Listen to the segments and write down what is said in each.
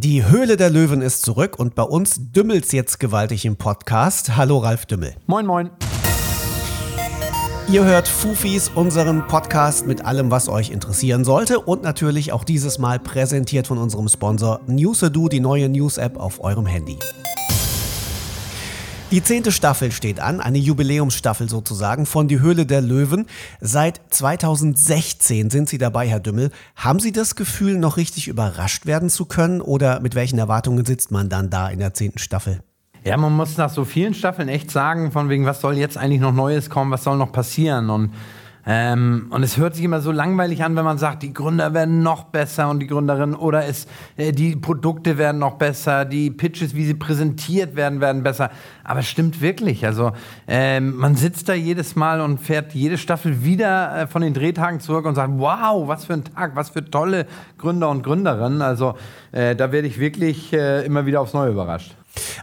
Die Höhle der Löwen ist zurück und bei uns dümmelt's jetzt gewaltig im Podcast. Hallo Ralf Dümmel. Moin, moin. Ihr hört Fufis, unseren Podcast mit allem, was euch interessieren sollte und natürlich auch dieses Mal präsentiert von unserem Sponsor Newsedu, die neue News-App auf eurem Handy. Die zehnte Staffel steht an, eine Jubiläumsstaffel sozusagen von Die Höhle der Löwen. Seit 2016 sind Sie dabei, Herr Dümmel. Haben Sie das Gefühl, noch richtig überrascht werden zu können oder mit welchen Erwartungen sitzt man dann da in der zehnten Staffel? Ja, man muss nach so vielen Staffeln echt sagen, von wegen, was soll jetzt eigentlich noch Neues kommen, was soll noch passieren und ähm, und es hört sich immer so langweilig an, wenn man sagt, die Gründer werden noch besser und die Gründerinnen oder es, äh, die Produkte werden noch besser, die Pitches, wie sie präsentiert werden, werden besser. Aber es stimmt wirklich. Also ähm, man sitzt da jedes Mal und fährt jede Staffel wieder äh, von den Drehtagen zurück und sagt, wow, was für ein Tag, was für tolle Gründer und Gründerinnen. Also äh, da werde ich wirklich äh, immer wieder aufs Neue überrascht.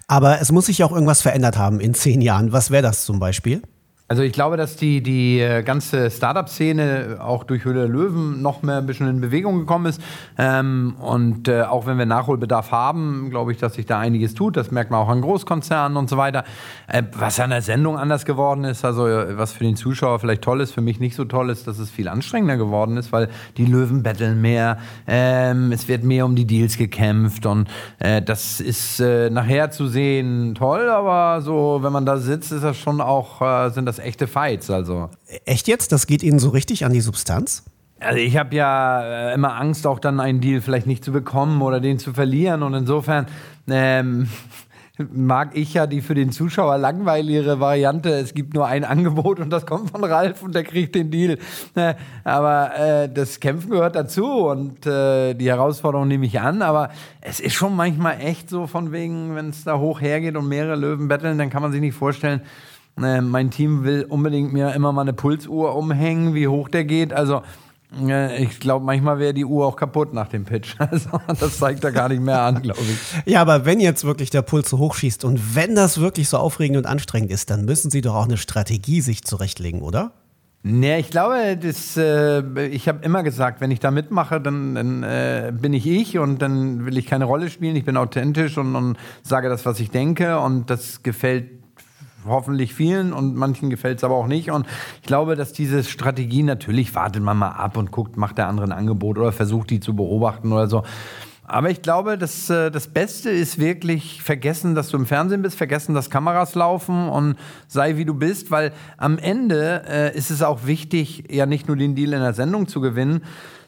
Aber es muss sich auch irgendwas verändert haben in zehn Jahren. Was wäre das zum Beispiel? Also ich glaube, dass die, die äh, ganze Startup-Szene auch durch Höhle der Löwen noch mehr ein bisschen in Bewegung gekommen ist. Ähm, und äh, auch wenn wir Nachholbedarf haben, glaube ich, dass sich da einiges tut. Das merkt man auch an Großkonzernen und so weiter. Äh, was an der Sendung anders geworden ist, also äh, was für den Zuschauer vielleicht toll ist, für mich nicht so toll ist, dass es viel anstrengender geworden ist, weil die Löwen betteln mehr, ähm, es wird mehr um die Deals gekämpft und äh, das ist äh, nachher zu sehen toll, aber so, wenn man da sitzt, ist das schon auch, sind das das echte Fights. Also. Echt jetzt? Das geht Ihnen so richtig an die Substanz? Also ich habe ja äh, immer Angst, auch dann einen Deal vielleicht nicht zu bekommen oder den zu verlieren. Und insofern ähm, mag ich ja die für den Zuschauer langweiligere Variante. Es gibt nur ein Angebot und das kommt von Ralf und der kriegt den Deal. Äh, aber äh, das Kämpfen gehört dazu und äh, die Herausforderung nehme ich an. Aber es ist schon manchmal echt so von wegen, wenn es da hoch hergeht und mehrere Löwen betteln, dann kann man sich nicht vorstellen, äh, mein Team will unbedingt mir immer mal eine Pulsuhr umhängen, wie hoch der geht. Also äh, ich glaube, manchmal wäre die Uhr auch kaputt nach dem Pitch. Also, das zeigt er gar nicht mehr an, glaube ich. Ja, aber wenn jetzt wirklich der Puls so hoch schießt und wenn das wirklich so aufregend und anstrengend ist, dann müssen Sie doch auch eine Strategie sich zurechtlegen, oder? Nee, ich glaube, das, äh, ich habe immer gesagt, wenn ich da mitmache, dann, dann äh, bin ich ich und dann will ich keine Rolle spielen. Ich bin authentisch und, und sage das, was ich denke und das gefällt hoffentlich vielen und manchen gefällt es aber auch nicht. Und ich glaube, dass diese Strategie natürlich wartet man mal ab und guckt, macht der andere ein Angebot oder versucht die zu beobachten oder so. Aber ich glaube, dass, äh, das Beste ist wirklich vergessen, dass du im Fernsehen bist, vergessen, dass Kameras laufen und sei wie du bist, weil am Ende äh, ist es auch wichtig, ja nicht nur den Deal in der Sendung zu gewinnen,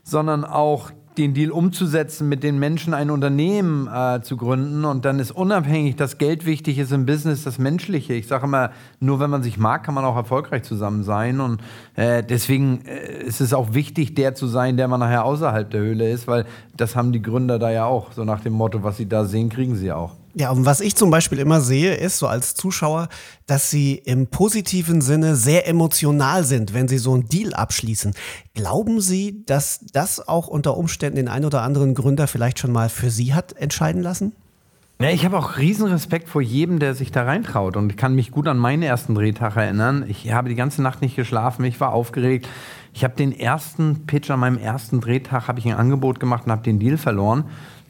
sondern auch den Deal umzusetzen, mit den Menschen ein Unternehmen äh, zu gründen. Und dann ist unabhängig, dass Geld wichtig ist im Business, das Menschliche. Ich sage immer, nur wenn man sich mag, kann man auch erfolgreich zusammen sein. Und äh, deswegen äh, ist es auch wichtig, der zu sein, der man nachher außerhalb der Höhle ist, weil das haben die Gründer da ja auch. So nach dem Motto, was sie da sehen, kriegen sie auch. Ja, und was ich zum Beispiel immer sehe, ist so als Zuschauer, dass sie im positiven Sinne sehr emotional sind, wenn sie so einen Deal abschließen. Glauben Sie, dass das auch unter Umständen den ein oder anderen Gründer vielleicht schon mal für Sie hat entscheiden lassen? Ja, ich habe auch riesen Respekt vor jedem, der sich da reintraut. Und ich kann mich gut an meinen ersten Drehtag erinnern. Ich habe die ganze Nacht nicht geschlafen, ich war aufgeregt. Ich habe den ersten Pitch an meinem ersten Drehtag, habe ich ein Angebot gemacht und habe den Deal verloren.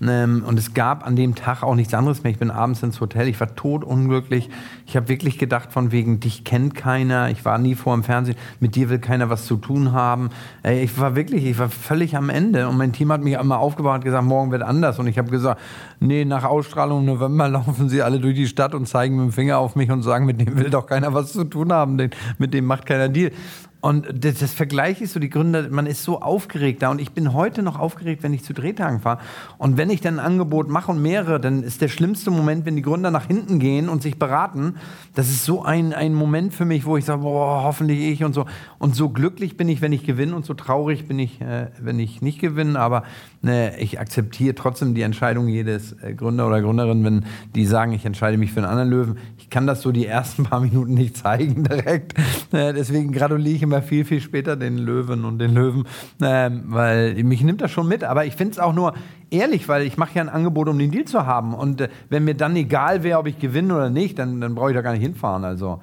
Ähm, und es gab an dem Tag auch nichts anderes mehr. Ich bin abends ins Hotel, ich war totunglücklich. Ich habe wirklich gedacht, von wegen, dich kennt keiner, ich war nie vor dem Fernsehen, mit dir will keiner was zu tun haben. Ich war wirklich, ich war völlig am Ende. Und mein Team hat mich einmal aufgebaut und gesagt, morgen wird anders. Und ich habe gesagt, nee, nach Ausstrahlung November laufen sie alle durch die Stadt und zeigen mit dem Finger auf mich und sagen, mit dem will doch keiner was zu tun haben, mit dem macht keiner Deal. Und das, das, Vergleich ist so, die Gründer, man ist so aufgeregt da und ich bin heute noch aufgeregt, wenn ich zu Drehtagen fahre. Und wenn ich dann ein Angebot mache und mehrere, dann ist der schlimmste Moment, wenn die Gründer nach hinten gehen und sich beraten. Das ist so ein, ein Moment für mich, wo ich sage, boah, hoffentlich ich und so. Und so glücklich bin ich, wenn ich gewinne und so traurig bin ich, äh, wenn ich nicht gewinne. Aber äh, ich akzeptiere trotzdem die Entscheidung jedes äh, Gründer oder Gründerin, wenn die sagen, ich entscheide mich für einen anderen Löwen. Ich kann das so die ersten paar Minuten nicht zeigen direkt. Äh, deswegen gratuliere ich immer viel, viel später den Löwen und den Löwen, ähm, weil mich nimmt das schon mit. Aber ich finde es auch nur ehrlich, weil ich mache ja ein Angebot, um den Deal zu haben. Und äh, wenn mir dann egal wäre, ob ich gewinne oder nicht, dann, dann brauche ich da gar nicht hinfahren. Also.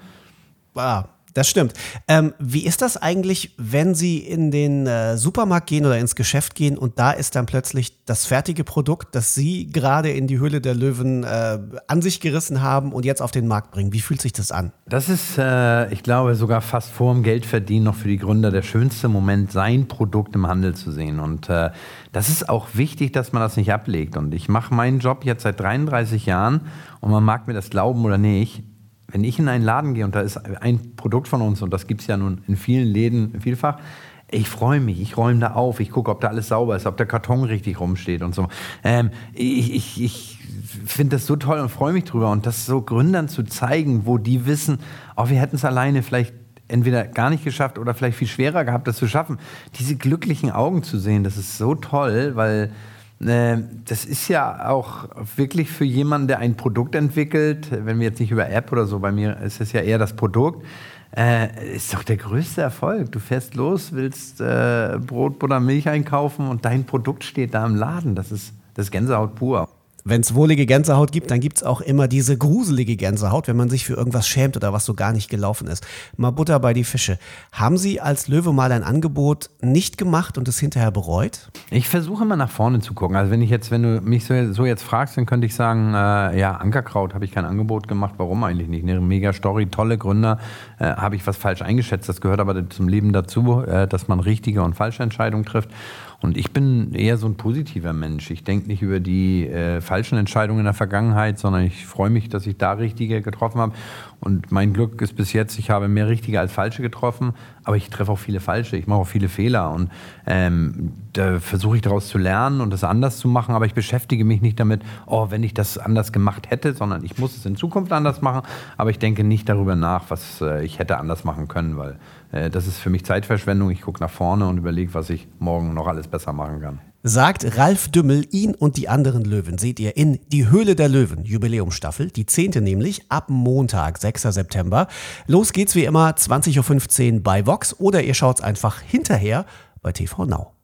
Ah, Das stimmt. Ähm, wie ist das eigentlich, wenn Sie in den äh, Supermarkt gehen oder ins Geschäft gehen und da ist dann plötzlich das fertige Produkt, das Sie gerade in die Höhle der Löwen äh, an sich gerissen haben und jetzt auf den Markt bringen? Wie fühlt sich das an? Das ist, äh, ich glaube, sogar fast vor dem Geldverdienen noch für die Gründer der schönste Moment, sein Produkt im Handel zu sehen. Und äh, das ist auch wichtig, dass man das nicht ablegt. Und ich mache meinen Job jetzt seit 33 Jahren und man mag mir das glauben oder nicht wenn ich in einen Laden gehe und da ist ein Produkt von uns und das gibt es ja nun in vielen Läden vielfach, ich freue mich, ich räume da auf, ich gucke, ob da alles sauber ist, ob der Karton richtig rumsteht und so. Ähm, ich ich, ich finde das so toll und freue mich drüber. Und das so Gründern zu zeigen, wo die wissen, oh, wir hätten es alleine vielleicht entweder gar nicht geschafft oder vielleicht viel schwerer gehabt, das zu schaffen. Diese glücklichen Augen zu sehen, das ist so toll, weil das ist ja auch wirklich für jemanden, der ein Produkt entwickelt, wenn wir jetzt nicht über App oder so, bei mir ist es ja eher das Produkt, äh, ist doch der größte Erfolg. Du fährst los, willst äh, Brot, Butter, Milch einkaufen und dein Produkt steht da im Laden. Das ist, das ist Gänsehaut pur wenn es wohlige Gänsehaut gibt, dann gibt es auch immer diese gruselige Gänsehaut, wenn man sich für irgendwas schämt oder was so gar nicht gelaufen ist. Mal Butter bei die Fische. Haben Sie als Löwe mal ein Angebot nicht gemacht und es hinterher bereut? Ich versuche immer nach vorne zu gucken. Also wenn ich jetzt, wenn du mich so, so jetzt fragst, dann könnte ich sagen, äh, ja, Ankerkraut habe ich kein Angebot gemacht. Warum eigentlich nicht? Eine mega Story, tolle Gründer. Äh, habe ich was falsch eingeschätzt. Das gehört aber zum Leben dazu, äh, dass man richtige und falsche Entscheidungen trifft. Und ich bin eher so ein positiver Mensch. Ich denke nicht über die äh, falschen Entscheidungen in der Vergangenheit, sondern ich freue mich, dass ich da richtige getroffen habe. Und mein Glück ist bis jetzt, ich habe mehr richtige als falsche getroffen, aber ich treffe auch viele falsche. Ich mache auch viele Fehler und ähm, da versuche ich daraus zu lernen und das anders zu machen. Aber ich beschäftige mich nicht damit, oh, wenn ich das anders gemacht hätte, sondern ich muss es in Zukunft anders machen. Aber ich denke nicht darüber nach, was äh, ich hätte anders machen können, weil äh, das ist für mich Zeitverschwendung. Ich gucke nach vorne und überlege, was ich morgen noch alles besser machen kann. Sagt Ralf Dümmel, ihn und die anderen Löwen seht ihr in Die Höhle der Löwen, Jubiläumstaffel, die zehnte nämlich, ab Montag, 6. September. Los geht's wie immer, 20.15 Uhr bei Vox oder ihr schaut's einfach hinterher bei TV Now.